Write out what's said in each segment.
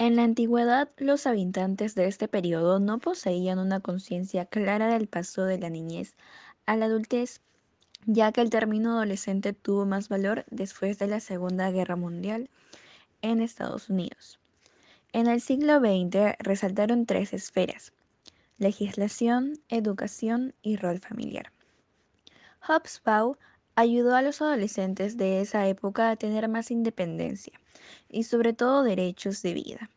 En la antigüedad, los habitantes de este periodo no poseían una conciencia clara del paso de la niñez a la adultez, ya que el término adolescente tuvo más valor después de la Segunda Guerra Mundial en Estados Unidos. En el siglo XX resaltaron tres esferas, legislación, educación y rol familiar. Hobsbawm ayudó a los adolescentes de esa época a tener más independencia y sobre todo derechos de vida,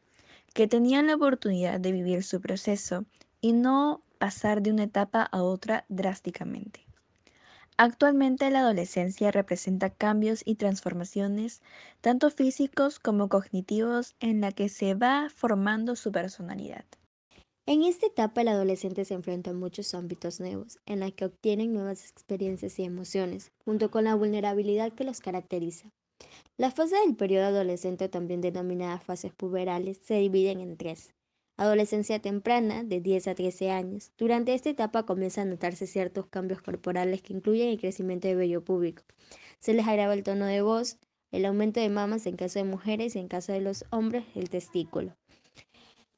que tenían la oportunidad de vivir su proceso y no pasar de una etapa a otra drásticamente. Actualmente la adolescencia representa cambios y transformaciones, tanto físicos como cognitivos, en la que se va formando su personalidad. En esta etapa el adolescente se enfrenta a muchos ámbitos nuevos, en la que obtienen nuevas experiencias y emociones, junto con la vulnerabilidad que los caracteriza. La fase del periodo adolescente, también denominada fases puberales, se dividen en tres. Adolescencia temprana, de 10 a 13 años. Durante esta etapa comienzan a notarse ciertos cambios corporales que incluyen el crecimiento de vello público. Se les agrava el tono de voz, el aumento de mamas en caso de mujeres y en caso de los hombres el testículo.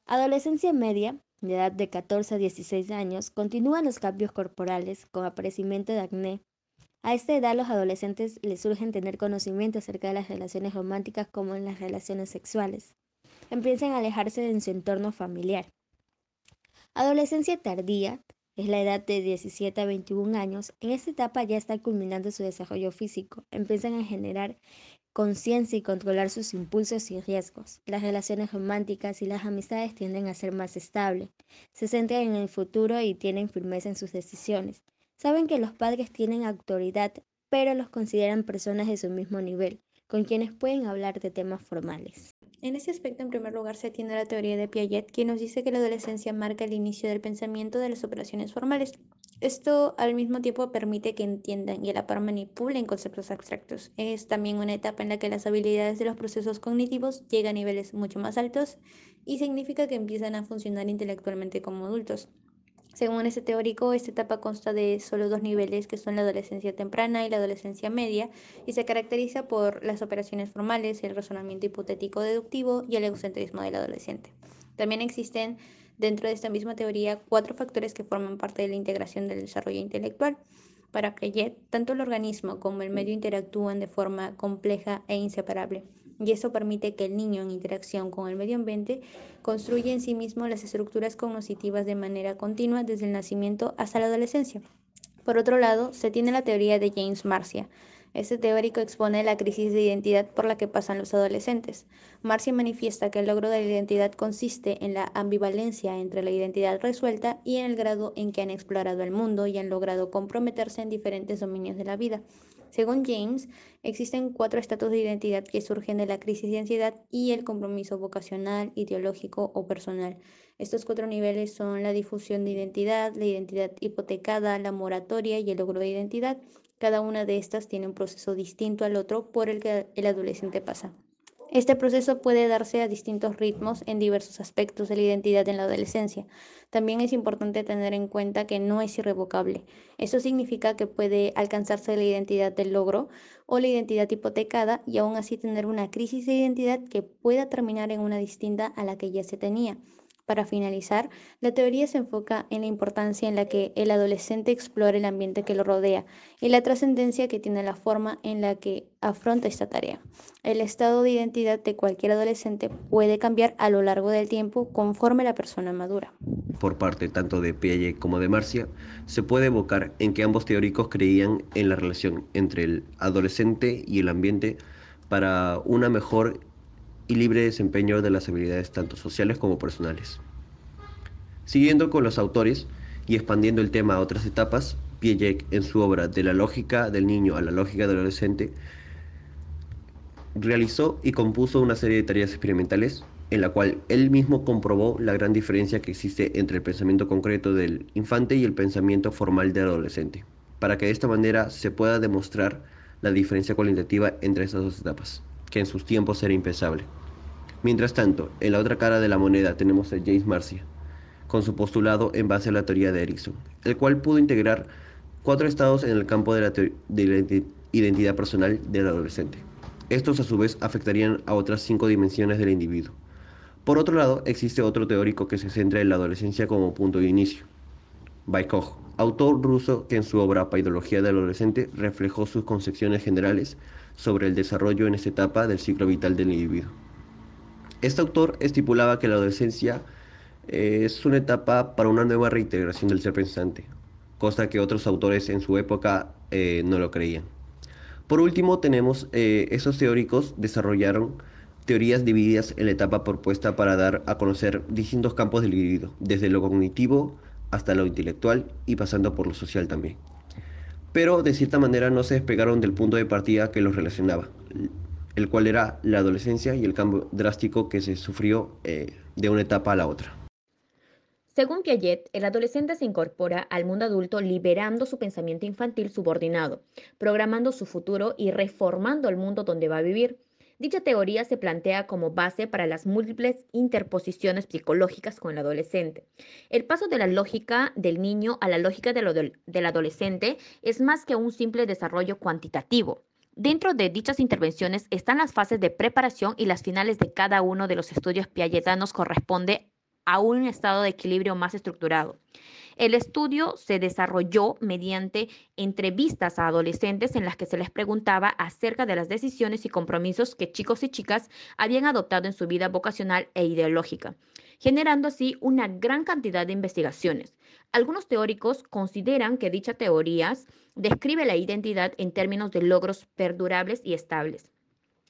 Adolescencia media, de edad de 14 a 16 años, continúan los cambios corporales con aparecimiento de acné. A esta edad los adolescentes les surgen tener conocimiento acerca de las relaciones románticas como en las relaciones sexuales empiezan a alejarse de su entorno familiar. Adolescencia tardía es la edad de 17 a 21 años. En esta etapa ya está culminando su desarrollo físico. Empiezan a generar conciencia y controlar sus impulsos y riesgos. Las relaciones románticas y las amistades tienden a ser más estables. Se centran en el futuro y tienen firmeza en sus decisiones. Saben que los padres tienen autoridad, pero los consideran personas de su mismo nivel, con quienes pueden hablar de temas formales. En ese aspecto, en primer lugar, se atiende a la teoría de Piaget, que nos dice que la adolescencia marca el inicio del pensamiento de las operaciones formales. Esto al mismo tiempo permite que entiendan y a la par manipulen conceptos abstractos. Es también una etapa en la que las habilidades de los procesos cognitivos llegan a niveles mucho más altos y significa que empiezan a funcionar intelectualmente como adultos. Según este teórico, esta etapa consta de solo dos niveles, que son la adolescencia temprana y la adolescencia media, y se caracteriza por las operaciones formales, el razonamiento hipotético deductivo y el egocentrismo del adolescente. También existen dentro de esta misma teoría cuatro factores que forman parte de la integración del desarrollo intelectual. Para Piaget, tanto el organismo como el medio interactúan de forma compleja e inseparable y eso permite que el niño en interacción con el medio ambiente construya en sí mismo las estructuras cognitivas de manera continua desde el nacimiento hasta la adolescencia. Por otro lado, se tiene la teoría de James Marcia. Este teórico expone la crisis de identidad por la que pasan los adolescentes. Marcia manifiesta que el logro de la identidad consiste en la ambivalencia entre la identidad resuelta y en el grado en que han explorado el mundo y han logrado comprometerse en diferentes dominios de la vida. Según James, existen cuatro estatus de identidad que surgen de la crisis de ansiedad y el compromiso vocacional, ideológico o personal. Estos cuatro niveles son la difusión de identidad, la identidad hipotecada, la moratoria y el logro de identidad. Cada una de estas tiene un proceso distinto al otro por el que el adolescente pasa. Este proceso puede darse a distintos ritmos en diversos aspectos de la identidad en la adolescencia. También es importante tener en cuenta que no es irrevocable. Eso significa que puede alcanzarse la identidad del logro o la identidad hipotecada y aún así tener una crisis de identidad que pueda terminar en una distinta a la que ya se tenía. Para finalizar, la teoría se enfoca en la importancia en la que el adolescente explora el ambiente que lo rodea y la trascendencia que tiene la forma en la que afronta esta tarea. El estado de identidad de cualquier adolescente puede cambiar a lo largo del tiempo conforme la persona madura. Por parte tanto de Piaget como de Marcia, se puede evocar en que ambos teóricos creían en la relación entre el adolescente y el ambiente para una mejor y libre desempeño de las habilidades tanto sociales como personales. Siguiendo con los autores y expandiendo el tema a otras etapas, Piaget en su obra De la lógica del niño a la lógica del adolescente realizó y compuso una serie de tareas experimentales en la cual él mismo comprobó la gran diferencia que existe entre el pensamiento concreto del infante y el pensamiento formal del adolescente, para que de esta manera se pueda demostrar la diferencia cualitativa entre estas dos etapas que en sus tiempos era impensable. Mientras tanto, en la otra cara de la moneda tenemos a James Marcia, con su postulado en base a la teoría de Erickson, el cual pudo integrar cuatro estados en el campo de la, de la identidad personal del adolescente. Estos a su vez afectarían a otras cinco dimensiones del individuo. Por otro lado, existe otro teórico que se centra en la adolescencia como punto de inicio, Baikov, autor ruso que en su obra Paidología del adolescente reflejó sus concepciones generales sobre el desarrollo en esta etapa del ciclo vital del individuo. Este autor estipulaba que la adolescencia eh, es una etapa para una nueva reintegración del ser pensante, cosa que otros autores en su época eh, no lo creían. Por último, tenemos eh, esos teóricos desarrollaron teorías divididas en la etapa propuesta para dar a conocer distintos campos del individuo, desde lo cognitivo hasta lo intelectual y pasando por lo social también. Pero de cierta manera no se despegaron del punto de partida que los relacionaba, el cual era la adolescencia y el cambio drástico que se sufrió eh, de una etapa a la otra. Según Piaget, el adolescente se incorpora al mundo adulto liberando su pensamiento infantil subordinado, programando su futuro y reformando el mundo donde va a vivir. Dicha teoría se plantea como base para las múltiples interposiciones psicológicas con el adolescente. El paso de la lógica del niño a la lógica del adolescente es más que un simple desarrollo cuantitativo. Dentro de dichas intervenciones están las fases de preparación y las finales de cada uno de los estudios piagetanos corresponde a un estado de equilibrio más estructurado. El estudio se desarrolló mediante entrevistas a adolescentes en las que se les preguntaba acerca de las decisiones y compromisos que chicos y chicas habían adoptado en su vida vocacional e ideológica, generando así una gran cantidad de investigaciones. Algunos teóricos consideran que dicha teoría describe la identidad en términos de logros perdurables y estables.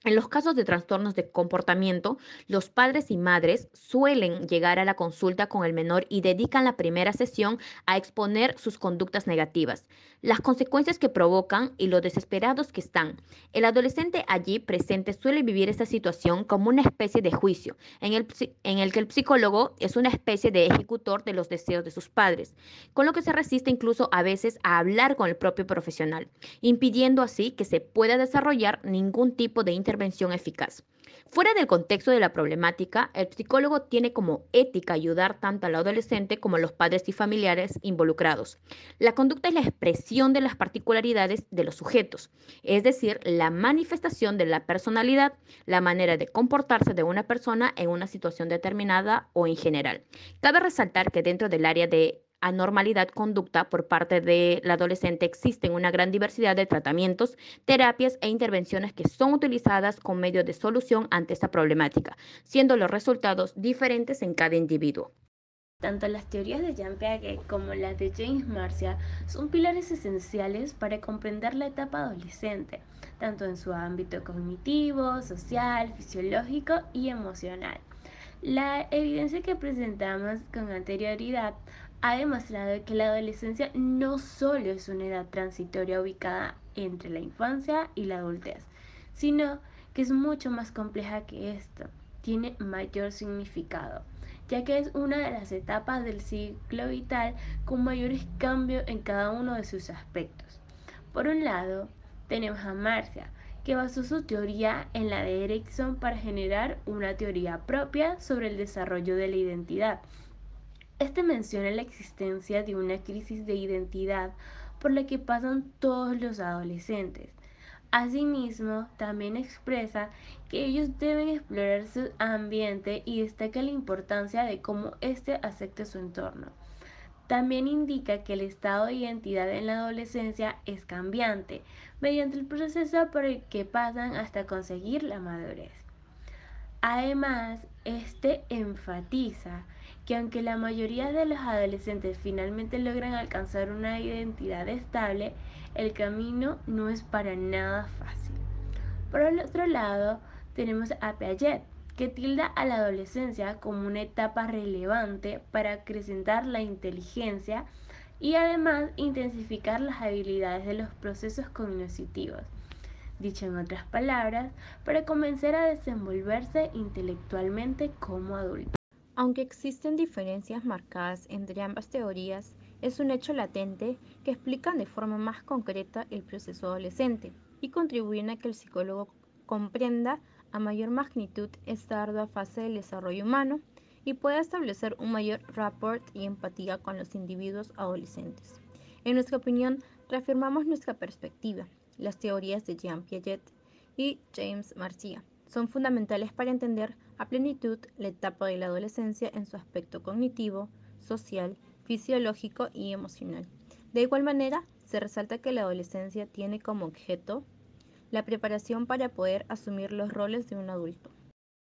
En los casos de trastornos de comportamiento, los padres y madres suelen llegar a la consulta con el menor y dedican la primera sesión a exponer sus conductas negativas, las consecuencias que provocan y lo desesperados que están. El adolescente allí presente suele vivir esta situación como una especie de juicio, en el, en el que el psicólogo es una especie de ejecutor de los deseos de sus padres, con lo que se resiste incluso a veces a hablar con el propio profesional, impidiendo así que se pueda desarrollar ningún tipo de intervención intervención eficaz. Fuera del contexto de la problemática, el psicólogo tiene como ética ayudar tanto al adolescente como a los padres y familiares involucrados. La conducta es la expresión de las particularidades de los sujetos, es decir, la manifestación de la personalidad, la manera de comportarse de una persona en una situación determinada o en general. Cabe resaltar que dentro del área de anormalidad conducta por parte del adolescente existen una gran diversidad de tratamientos, terapias e intervenciones que son utilizadas con medio de solución ante esta problemática, siendo los resultados diferentes en cada individuo. Tanto las teorías de Jean Piaget como las de James Marcia son pilares esenciales para comprender la etapa adolescente, tanto en su ámbito cognitivo, social, fisiológico y emocional. La evidencia que presentamos con anterioridad ha demostrado que la adolescencia no solo es una edad transitoria ubicada entre la infancia y la adultez, sino que es mucho más compleja que esto, tiene mayor significado, ya que es una de las etapas del ciclo vital con mayores cambios en cada uno de sus aspectos. Por un lado, tenemos a Marcia, que basó su teoría en la de Erickson para generar una teoría propia sobre el desarrollo de la identidad, este menciona la existencia de una crisis de identidad por la que pasan todos los adolescentes. Asimismo, también expresa que ellos deben explorar su ambiente y destaca la importancia de cómo éste acepte su entorno. También indica que el estado de identidad en la adolescencia es cambiante, mediante el proceso por el que pasan hasta conseguir la madurez. Además, este enfatiza que aunque la mayoría de los adolescentes finalmente logran alcanzar una identidad estable, el camino no es para nada fácil. Por el otro lado, tenemos a Piaget, que tilda a la adolescencia como una etapa relevante para acrecentar la inteligencia y además intensificar las habilidades de los procesos cognitivos. Dicho en otras palabras, para comenzar a desenvolverse intelectualmente como adulto. Aunque existen diferencias marcadas entre ambas teorías, es un hecho latente que explican de forma más concreta el proceso adolescente y contribuyen a que el psicólogo comprenda a mayor magnitud esta ardua fase del desarrollo humano y pueda establecer un mayor rapport y empatía con los individuos adolescentes. En nuestra opinión, reafirmamos nuestra perspectiva. Las teorías de Jean Piaget y James Marcia son fundamentales para entender a plenitud la etapa de la adolescencia en su aspecto cognitivo, social, fisiológico y emocional. De igual manera, se resalta que la adolescencia tiene como objeto la preparación para poder asumir los roles de un adulto.